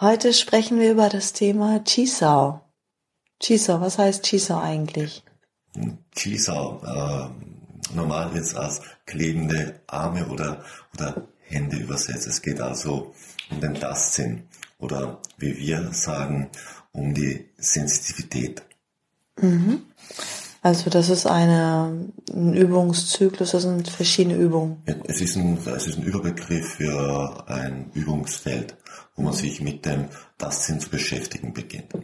Heute sprechen wir über das Thema Chisao. Chisao, was heißt Chisao eigentlich? Chisau, äh, normal jetzt als klebende Arme oder, oder Hände übersetzt. Es geht also um den Tastsinn oder wie wir sagen, um die Sensitivität. Mhm. Also das ist eine, ein Übungszyklus, das sind verschiedene Übungen. Es ist, ein, es ist ein Überbegriff für ein Übungsfeld, wo man sich mit dem Tastsinn zu beschäftigen beginnt.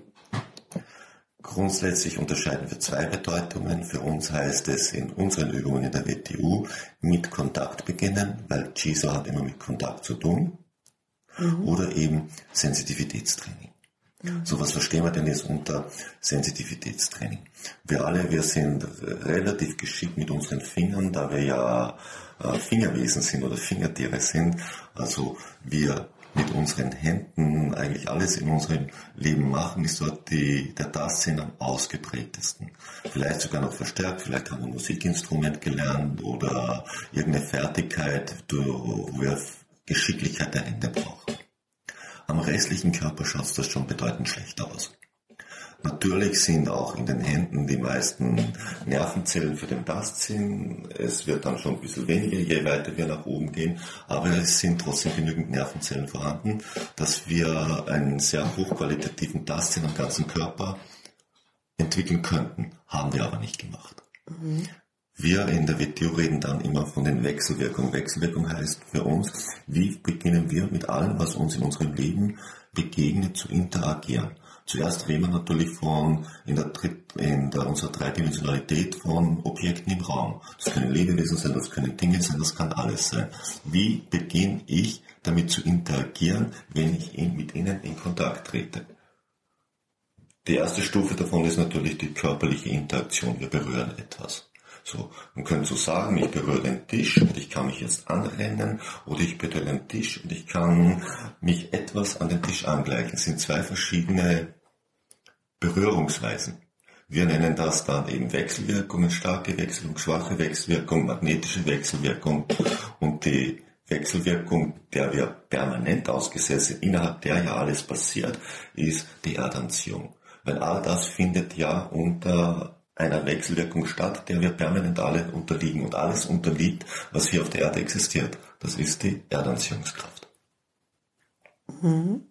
Grundsätzlich unterscheiden wir zwei Bedeutungen. Für uns heißt es in unseren Übungen in der WTU mit Kontakt beginnen, weil CISO hat immer mit Kontakt zu tun. Mhm. Oder eben Sensitivitätstraining. So was verstehen wir denn jetzt unter Sensitivitätstraining? Wir alle, wir sind relativ geschickt mit unseren Fingern, da wir ja äh, Fingerwesen sind oder Fingertiere sind. Also wir mit unseren Händen eigentlich alles in unserem Leben machen, ist dort die, der Tastsinn am ausgeprägtesten. Vielleicht sogar noch verstärkt, vielleicht haben wir ein Musikinstrument gelernt oder irgendeine Fertigkeit, wo wir Geschicklichkeit der Hände brauchen. Am restlichen Körper schaut das schon bedeutend schlechter aus. Natürlich sind auch in den Händen die meisten Nervenzellen für den Tastsinn. Es wird dann schon ein bisschen weniger, je weiter wir nach oben gehen, aber es sind trotzdem genügend Nervenzellen vorhanden, dass wir einen sehr hochqualitativen Tastsinn am ganzen Körper entwickeln könnten. Haben wir aber nicht gemacht. Mhm. Wir in der WTO reden dann immer von den Wechselwirkungen. Wechselwirkung heißt für uns, wie beginnen wir mit allem, was uns in unserem Leben begegnet, zu interagieren. Zuerst reden wir natürlich von, in der, in der unserer Dreidimensionalität von Objekten im Raum. Das können Lebewesen sein, das können Dinge sein, das kann alles sein. Wie beginne ich damit zu interagieren, wenn ich mit ihnen in Kontakt trete? Die erste Stufe davon ist natürlich die körperliche Interaktion. Wir berühren etwas. So, man könnte so sagen, ich berühre den Tisch und ich kann mich jetzt anrennen oder ich berühre den Tisch und ich kann mich etwas an den Tisch angleichen. Das sind zwei verschiedene Berührungsweisen. Wir nennen das dann eben Wechselwirkungen, starke Wechselwirkung, schwache Wechselwirkung, magnetische Wechselwirkung und die Wechselwirkung, der wir permanent ausgesetzt sind, innerhalb der ja alles passiert, ist die Erdanziehung. Weil all das findet ja unter einer Wechselwirkung statt, der wir permanent alle unterliegen. Und alles unterliegt, was hier auf der Erde existiert. Das ist die Erdanziehungskraft. Mhm.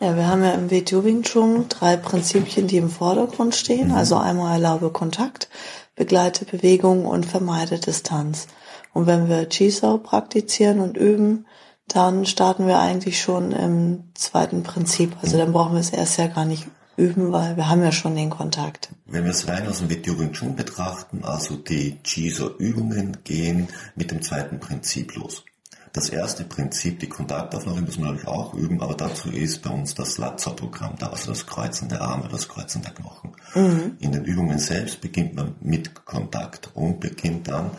Ja, wir haben ja im WTO Wing Chun drei Prinzipien, die im Vordergrund stehen. Mhm. Also einmal erlaube Kontakt, begleite Bewegung und vermeide Distanz. Und wenn wir Chisao praktizieren und üben, dann starten wir eigentlich schon im zweiten Prinzip. Also dann brauchen wir es erst ja gar nicht üben, weil wir haben ja schon den Kontakt. Wenn wir es rein aus dem Wing Chun betrachten, also die Jiso-Übungen gehen mit dem zweiten Prinzip los. Das erste Prinzip, die Kontaktaufnahme, muss man natürlich auch üben, aber dazu ist bei uns das Latzer-Programm da, also das Kreuzen der Arme, das Kreuzen der Knochen. Mhm. In den Übungen selbst beginnt man mit Kontakt und beginnt dann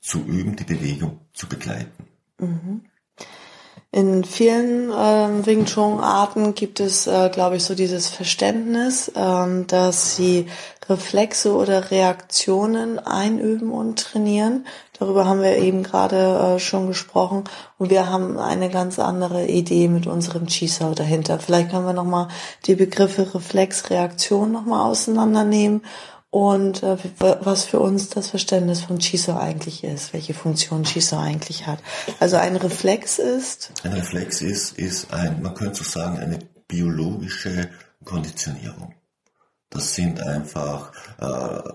zu üben, die Bewegung zu begleiten. Mhm. In vielen ähm, Wing Chun Arten gibt es, äh, glaube ich, so dieses Verständnis, ähm, dass sie Reflexe oder Reaktionen einüben und trainieren. Darüber haben wir eben gerade äh, schon gesprochen und wir haben eine ganz andere Idee mit unserem Chisao dahinter. Vielleicht können wir nochmal die Begriffe Reflex, Reaktion nochmal auseinandernehmen und äh, was für uns das Verständnis von Chiso eigentlich ist, welche Funktion Chiso eigentlich hat. Also ein Reflex ist? Ein Reflex ist, ist ein, man könnte so sagen, eine biologische Konditionierung. Das sind einfach äh,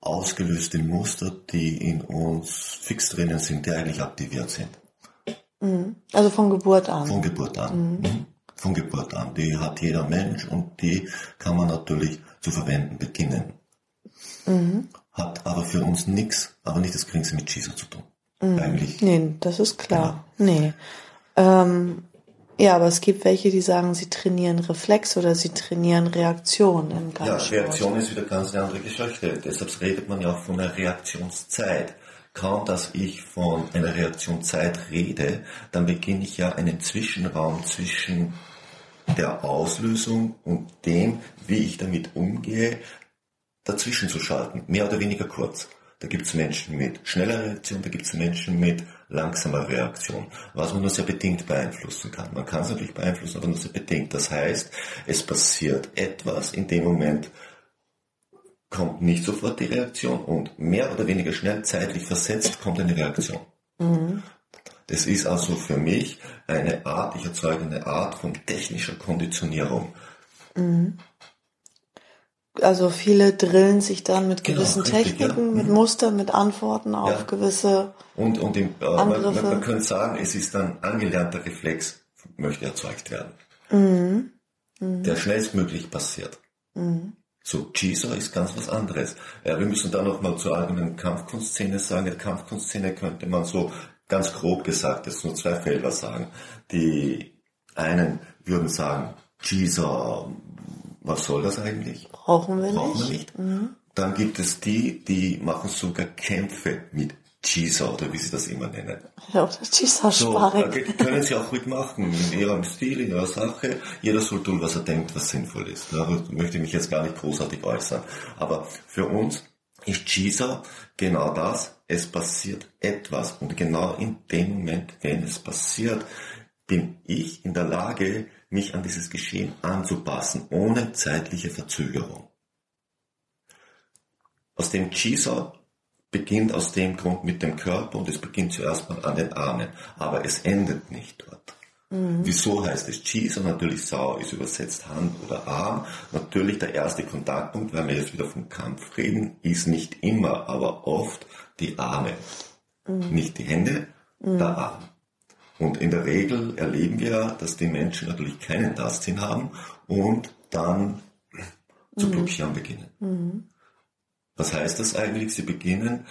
ausgelöste Muster, die in uns fix drinnen sind, die eigentlich aktiviert sind. Mhm. Also von Geburt an. Von Geburt an. Mhm. mhm. Von Geburt an. Die hat jeder Mensch und die kann man natürlich zu verwenden beginnen. Mhm. Hat aber für uns nichts, aber nicht das Geringste mit Schießer zu tun. Mhm. Eigentlich. Nee, das ist klar. Ja. Nee. Ähm, ja, aber es gibt welche, die sagen, sie trainieren Reflex oder sie trainieren Reaktion im Kampfsport. Ja, Reaktion ist wieder ganz eine andere Geschichte. Deshalb redet man ja auch von einer Reaktionszeit. Kaum, dass ich von einer Reaktionszeit rede, dann beginne ich ja einen Zwischenraum zwischen der Auslösung und dem, wie ich damit umgehe, dazwischen zu schalten. Mehr oder weniger kurz. Da gibt es Menschen mit schneller Reaktion, da gibt es Menschen mit langsamer Reaktion, was man nur sehr bedingt beeinflussen kann. Man kann es natürlich beeinflussen, aber nur sehr bedingt. Das heißt, es passiert etwas in dem Moment, kommt nicht sofort die Reaktion und mehr oder weniger schnell zeitlich versetzt kommt eine Reaktion. Mhm. Das ist also für mich eine Art, ich erzeuge eine Art von technischer Konditionierung. Mhm. Also viele drillen sich dann mit genau, gewissen genau, richtig, Techniken, ja. mit mhm. Mustern, mit Antworten auf ja. gewisse und, und im, äh, Angriffe. Man, man, könnte sagen, es ist ein angelernter Reflex, möchte erzeugt werden. Mhm. Mhm. Der schnellstmöglich passiert. Mhm. So, Jiso ist ganz was anderes. Ja, wir müssen da nochmal zur allgemeinen Kampfkunstszene sagen. In der Kampfkunstszene könnte man so ganz grob gesagt jetzt nur zwei Felder sagen. Die einen würden sagen, Jiso was soll das eigentlich? Brauchen wir Brauchen nicht. Wir nicht. Mhm. Dann gibt es die, die machen sogar Kämpfe mit Chisa oder wie sie das immer nennen. Ja, Chisa-Sparring. So, können sie auch ruhig machen, in ihrem Stil, in ihrer Sache. Jeder soll tun, was er denkt, was sinnvoll ist. Da möchte ich mich jetzt gar nicht großartig äußern. Aber für uns ist Chisa genau das. Es passiert etwas. Und genau in dem Moment, wenn es passiert, bin ich in der Lage, mich an dieses Geschehen anzupassen, ohne zeitliche Verzögerung. Aus dem Chisa beginnt aus dem Grund mit dem Körper und es beginnt zuerst mal an den Armen, aber es endet nicht dort. Mhm. Wieso heißt es Chisa? Natürlich Sau ist übersetzt Hand oder Arm. Natürlich der erste Kontaktpunkt, weil wir jetzt wieder vom Kampf reden, ist nicht immer, aber oft die Arme. Mhm. Nicht die Hände, mhm. der Arm. Und in der Regel erleben wir, dass die Menschen natürlich keinen Tastsinn haben und dann zu mhm. blockieren beginnen. Mhm. Was heißt das eigentlich? Sie beginnen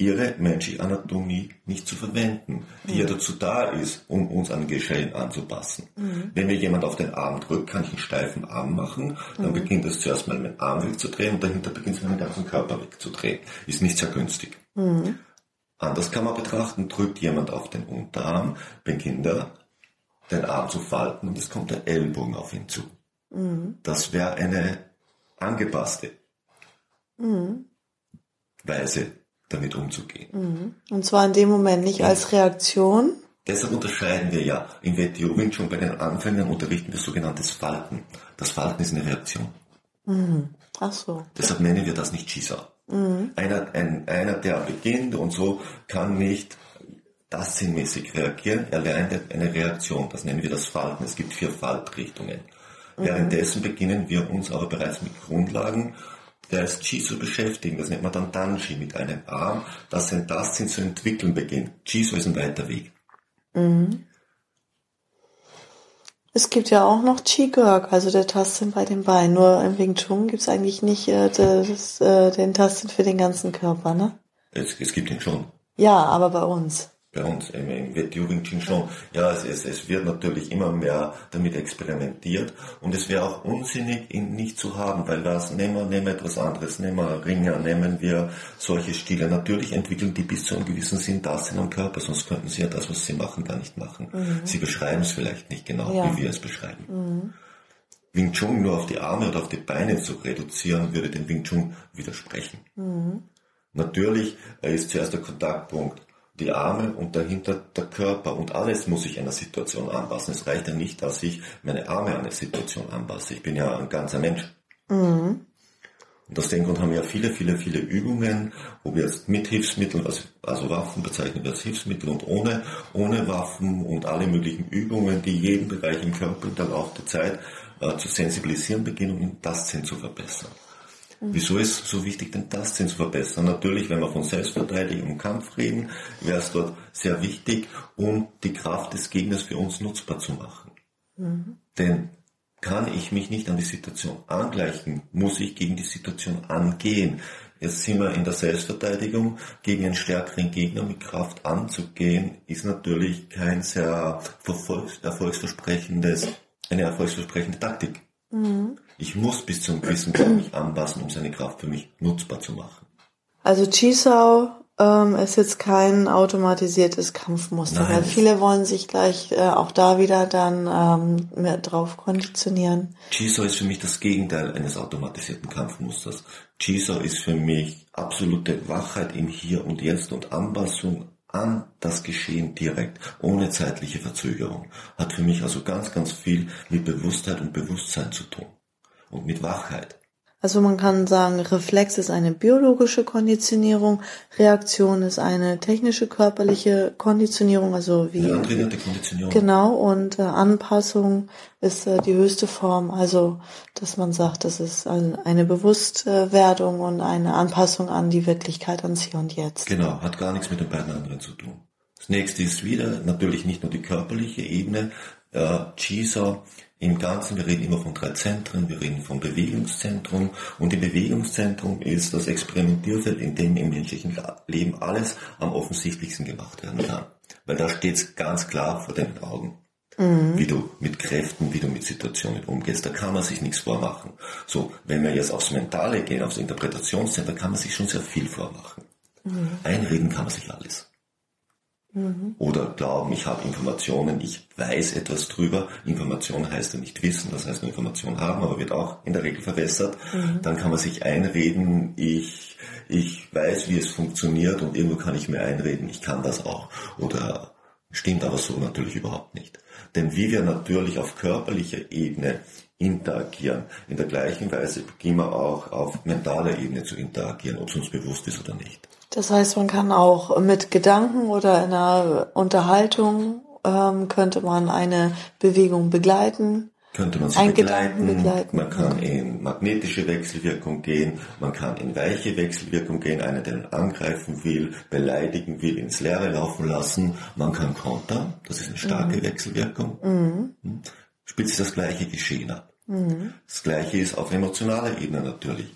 ihre menschliche Anatomie nicht zu verwenden, die mhm. ja dazu da ist, um uns an Geschehen anzupassen. Mhm. Wenn mir jemand auf den Arm drückt, kann ich einen steifen Arm machen, dann mhm. beginnt es zuerst mal meinen Arm wegzudrehen und dahinter beginnt es meinen ganzen Körper wegzudrehen. Ist nicht sehr günstig. Mhm. Anders kann man betrachten, drückt jemand auf den Unterarm, beginnt er den Arm zu falten und es kommt der Ellbogen auf ihn zu. Mhm. Das wäre eine angepasste mhm. Weise, damit umzugehen. Mhm. Und zwar in dem Moment nicht als Reaktion. Deshalb unterscheiden wir ja im Wing schon bei den Anfängern unterrichten wir sogenanntes Falten. Das Falten ist eine Reaktion. Mhm. Ach so. Deshalb nennen wir das nicht Schießer. Mhm. Einer, ein, einer, der beginnt und so, kann nicht das sinnmäßig reagieren. Er lernt eine Reaktion. Das nennen wir das Falten. Es gibt vier Faltrichtungen. Mhm. Währenddessen beginnen wir uns aber bereits mit Grundlagen des Chi zu beschäftigen. Das nennt man dann Danji mit einem Arm, das ein Tastsinn zu entwickeln beginnt. Chiso ist ein weiter Weg. Mhm. Es gibt ja auch noch Qigong, also der Tastsinn bei den Beinen. Nur im Wing Chun gibt es eigentlich nicht äh, das, äh, den Tastsinn für den ganzen Körper, ne? Es, es gibt ihn schon. Ja, aber bei uns bei uns im, im Wing Chun schon. Ja, es, es, es wird natürlich immer mehr damit experimentiert und es wäre auch unsinnig, ihn nicht zu haben, weil das, nehmen wir, nehmen wir etwas anderes, nehmen wir Ringer, nehmen wir solche Stile. Natürlich entwickeln die bis zu einem gewissen Sinn das in einem Körper, sonst könnten sie ja das, was sie machen, gar nicht machen. Mhm. Sie beschreiben es vielleicht nicht genau, ja. wie wir es beschreiben. Mhm. Wing Chun nur auf die Arme oder auf die Beine zu reduzieren, würde dem Wing Chun widersprechen. Mhm. Natürlich ist zuerst der Kontaktpunkt die Arme und dahinter der Körper und alles muss sich einer Situation anpassen. Es reicht ja nicht, dass ich meine Arme an eine Situation anpasse. Ich bin ja ein ganzer Mensch. Mhm. Und aus dem Grund haben wir ja viele, viele, viele Übungen, wo wir jetzt mit Hilfsmitteln, also Waffen bezeichnen wir als Hilfsmittel und ohne, ohne Waffen und alle möglichen Übungen, die jeden Bereich im Körper im Laufe der Zeit äh, zu sensibilisieren beginnen, um das Sinn zu verbessern. Mhm. Wieso ist es so wichtig, den Tastsinn zu verbessern? Natürlich, wenn wir von Selbstverteidigung und Kampf reden, wäre es dort sehr wichtig, um die Kraft des Gegners für uns nutzbar zu machen. Mhm. Denn kann ich mich nicht an die Situation angleichen, muss ich gegen die Situation angehen. Jetzt sind wir in der Selbstverteidigung. Gegen einen stärkeren Gegner mit Kraft anzugehen, ist natürlich kein sehr erfolgsversprechendes, eine erfolgsversprechende Taktik. Mhm. Ich muss bis zum gewissen Punkt mich anpassen, um seine Kraft für mich nutzbar zu machen. Also Chisau ähm, ist jetzt kein automatisiertes Kampfmuster, Nein. weil viele wollen sich gleich äh, auch da wieder dann ähm, mehr drauf konditionieren. Chisau ist für mich das Gegenteil eines automatisierten Kampfmusters. Chisau ist für mich absolute Wachheit im Hier und Jetzt und Anpassung an das Geschehen direkt, ohne zeitliche Verzögerung. Hat für mich also ganz, ganz viel mit Bewusstheit und Bewusstsein zu tun. Und mit Wachheit. Also man kann sagen, Reflex ist eine biologische Konditionierung, Reaktion ist eine technische körperliche Konditionierung, also wie ja, Konditionierung. Genau und äh, Anpassung ist äh, die höchste Form, also dass man sagt, das ist ein, eine Bewusstwerdung und eine Anpassung an die Wirklichkeit ans Hier und Jetzt. Genau, hat gar nichts mit den beiden anderen zu tun. Das nächste ist wieder natürlich nicht nur die körperliche Ebene, äh, Chisa im Ganzen, wir reden immer von drei Zentren, wir reden vom Bewegungszentrum und im Bewegungszentrum ist das Experimentierfeld, in dem im menschlichen Leben alles am offensichtlichsten gemacht werden kann. Weil da steht es ganz klar vor deinen Augen. Mhm. Wie du mit Kräften, wie du mit Situationen umgehst, da kann man sich nichts vormachen. So, wenn wir jetzt aufs Mentale gehen, aufs Interpretationszentrum, kann man sich schon sehr viel vormachen. Mhm. Einreden kann man sich alles. Mhm. Oder glauben, ich habe Informationen, ich weiß etwas drüber. Information heißt ja nicht wissen, das heißt nur Information haben, aber wird auch in der Regel verwässert. Mhm. Dann kann man sich einreden, ich, ich weiß, wie es funktioniert und irgendwo kann ich mir einreden, ich kann das auch. Oder stimmt aber so natürlich überhaupt nicht. Denn wie wir natürlich auf körperlicher Ebene interagieren, in der gleichen Weise beginnen wir auch auf mentaler Ebene zu interagieren, ob es uns bewusst ist oder nicht. Das heißt, man kann auch mit Gedanken oder in einer Unterhaltung ähm, könnte man eine Bewegung begleiten. Könnte man sie begleiten. begleiten. Man kann in magnetische Wechselwirkung gehen, man kann in weiche Wechselwirkung gehen, einen, der angreifen will, beleidigen will, ins Leere laufen lassen. Man kann kontern, das ist eine starke mhm. Wechselwirkung. Mhm. Hm? Sich das gleiche Geschehen ab. Mhm. Das gleiche ist auf emotionaler Ebene natürlich.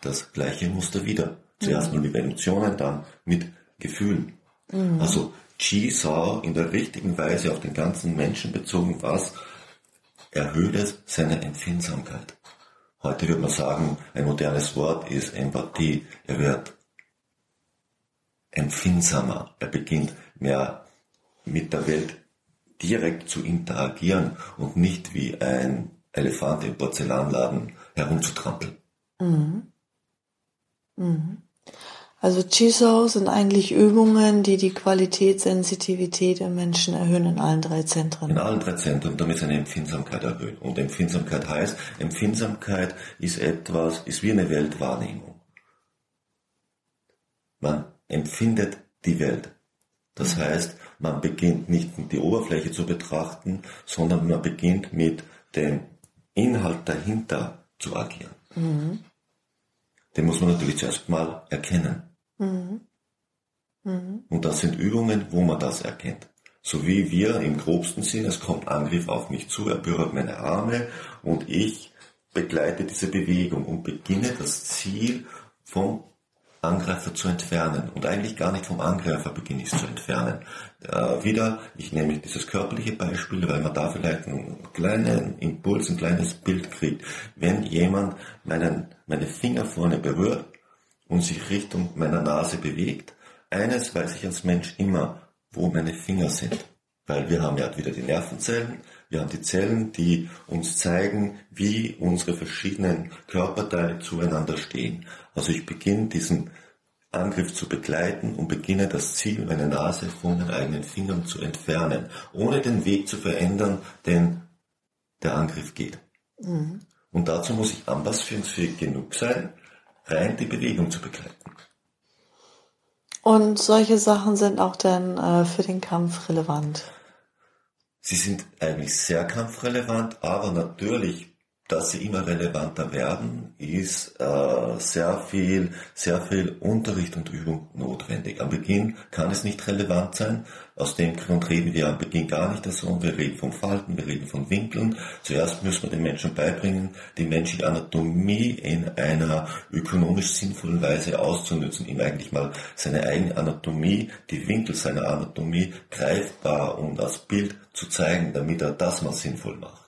Das gleiche Muster wieder. Zuerst mhm. nur mit Emotionen, dann mit Gefühlen. Mhm. Also Chi-Sau in der richtigen Weise auf den ganzen Menschen bezogen, was erhöht es seine Empfindsamkeit. Heute würde man sagen, ein modernes Wort ist Empathie. Er wird empfindsamer. Er beginnt mehr mit der Welt direkt zu interagieren und nicht wie ein Elefant im Porzellanladen herumzutrampeln. Mhm. Mhm. Also Chisau sind eigentlich Übungen, die die Qualität, Sensitivität im Menschen erhöhen in allen drei Zentren. In allen drei Zentren, damit seine Empfindsamkeit erhöhen. Und Empfindsamkeit heißt, Empfindsamkeit ist etwas, ist wie eine Weltwahrnehmung. Man empfindet die Welt. Das mhm. heißt, man beginnt nicht mit die Oberfläche zu betrachten, sondern man beginnt mit dem Inhalt dahinter zu agieren. Mhm den muss man natürlich zuerst mal erkennen. Mhm. Mhm. Und das sind Übungen, wo man das erkennt. So wie wir im grobsten Sinn, es kommt Angriff auf mich zu, er berührt meine Arme und ich begleite diese Bewegung und beginne das Ziel vom Angreifer zu entfernen. Und eigentlich gar nicht vom Angreifer beginne ich es zu entfernen. Äh, wieder, ich nehme dieses körperliche Beispiel, weil man da vielleicht einen kleinen Impuls, ein kleines Bild kriegt. Wenn jemand meinen, meine Finger vorne berührt und sich Richtung meiner Nase bewegt, eines weiß ich als Mensch immer, wo meine Finger sind. Weil wir haben ja wieder die Nervenzellen, wir haben die Zellen, die uns zeigen, wie unsere verschiedenen Körperteile zueinander stehen. Also ich beginne diesen Angriff zu begleiten und beginne das Ziel, meine Nase von den eigenen Fingern zu entfernen, ohne den Weg zu verändern, den der Angriff geht. Mhm. Und dazu muss ich anpassungsfähig genug sein, rein die Bewegung zu begleiten. Und solche Sachen sind auch dann äh, für den Kampf relevant. Sie sind eigentlich sehr kampfrelevant, aber natürlich dass sie immer relevanter werden, ist äh, sehr viel, sehr viel Unterricht und Übung notwendig. Am Beginn kann es nicht relevant sein. Aus dem Grund reden wir am Beginn gar nicht davon. Wir reden von Falten, wir reden von Winkeln. Zuerst müssen wir den Menschen beibringen, die menschliche Anatomie in einer ökonomisch sinnvollen Weise auszunutzen, ihm eigentlich mal seine eigene Anatomie, die Winkel seiner Anatomie greifbar und als Bild zu zeigen, damit er das mal sinnvoll macht.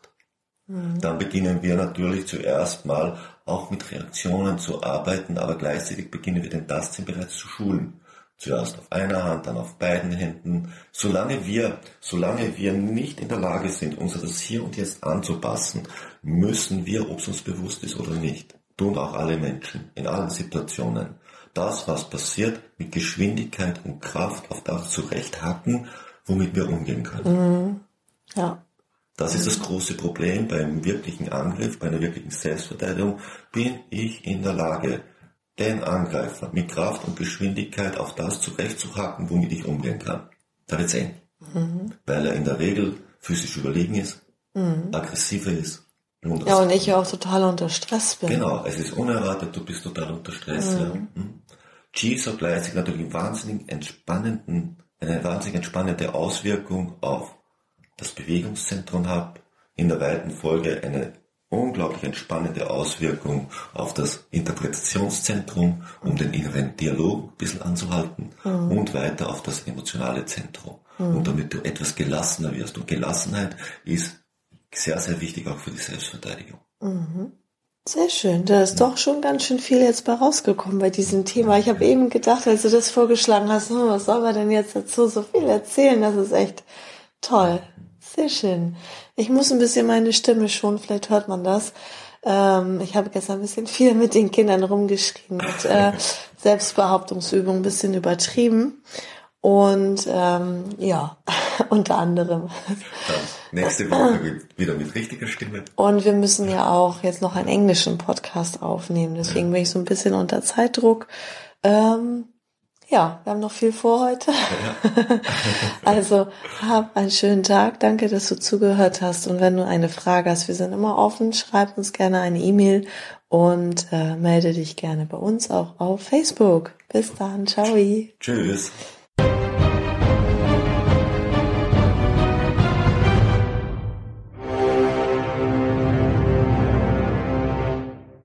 Mhm. Dann beginnen wir natürlich zuerst mal auch mit Reaktionen zu arbeiten, aber gleichzeitig beginnen wir den Tastsinn bereits zu schulen. Zuerst auf einer Hand, dann auf beiden Händen. Solange wir, solange wir nicht in der Lage sind, unser das Hier und Jetzt anzupassen, müssen wir, ob es uns bewusst ist oder nicht, tun auch alle Menschen, in allen Situationen, das, was passiert, mit Geschwindigkeit und Kraft auf das zurechthacken, womit wir umgehen können. Mhm. Ja. Das ist das große Problem beim wirklichen Angriff, bei einer wirklichen Selbstverteidigung. Bin ich in der Lage, den Angreifer mit Kraft und Geschwindigkeit auf das zurechtzuhacken, womit ich umgehen kann? Da wird's eng. Mhm. Weil er in der Regel physisch überlegen ist, mhm. aggressiver ist. Und ja, und ich auch total unter Stress bin. Genau, es ist unerwartet, du bist total unter Stress. Mhm. Ja. Mhm. G hat gleichzeitig natürlich einen wahnsinnig entspannenden, eine wahnsinnig entspannende Auswirkung auf das Bewegungszentrum habe, in der weiten Folge eine unglaublich entspannende Auswirkung auf das Interpretationszentrum, um den inneren Dialog ein bisschen anzuhalten mhm. und weiter auf das emotionale Zentrum. Mhm. Und damit du etwas gelassener wirst. Und Gelassenheit ist sehr, sehr wichtig auch für die Selbstverteidigung. Mhm. Sehr schön. Da ist doch schon ganz schön viel jetzt bei rausgekommen bei diesem Thema. Ich habe eben gedacht, als du das vorgeschlagen hast, hm, was soll man denn jetzt dazu so viel erzählen? Das ist echt toll. Sehr schön. Ich muss ein bisschen meine Stimme schonen, vielleicht hört man das. Ähm, ich habe gestern ein bisschen viel mit den Kindern rumgeschrien, mit äh, Selbstbehauptungsübungen ein bisschen übertrieben. Und ähm, ja, unter anderem. Dann nächste Woche wieder mit richtiger Stimme. Und wir müssen ja auch jetzt noch einen englischen Podcast aufnehmen. Deswegen bin ich so ein bisschen unter Zeitdruck. Ähm, ja, wir haben noch viel vor heute. Ja. also hab einen schönen Tag. Danke, dass du zugehört hast. Und wenn du eine Frage hast, wir sind immer offen. Schreib uns gerne eine E-Mail und äh, melde dich gerne bei uns auch auf Facebook. Bis dann. Ciao. Tschüss.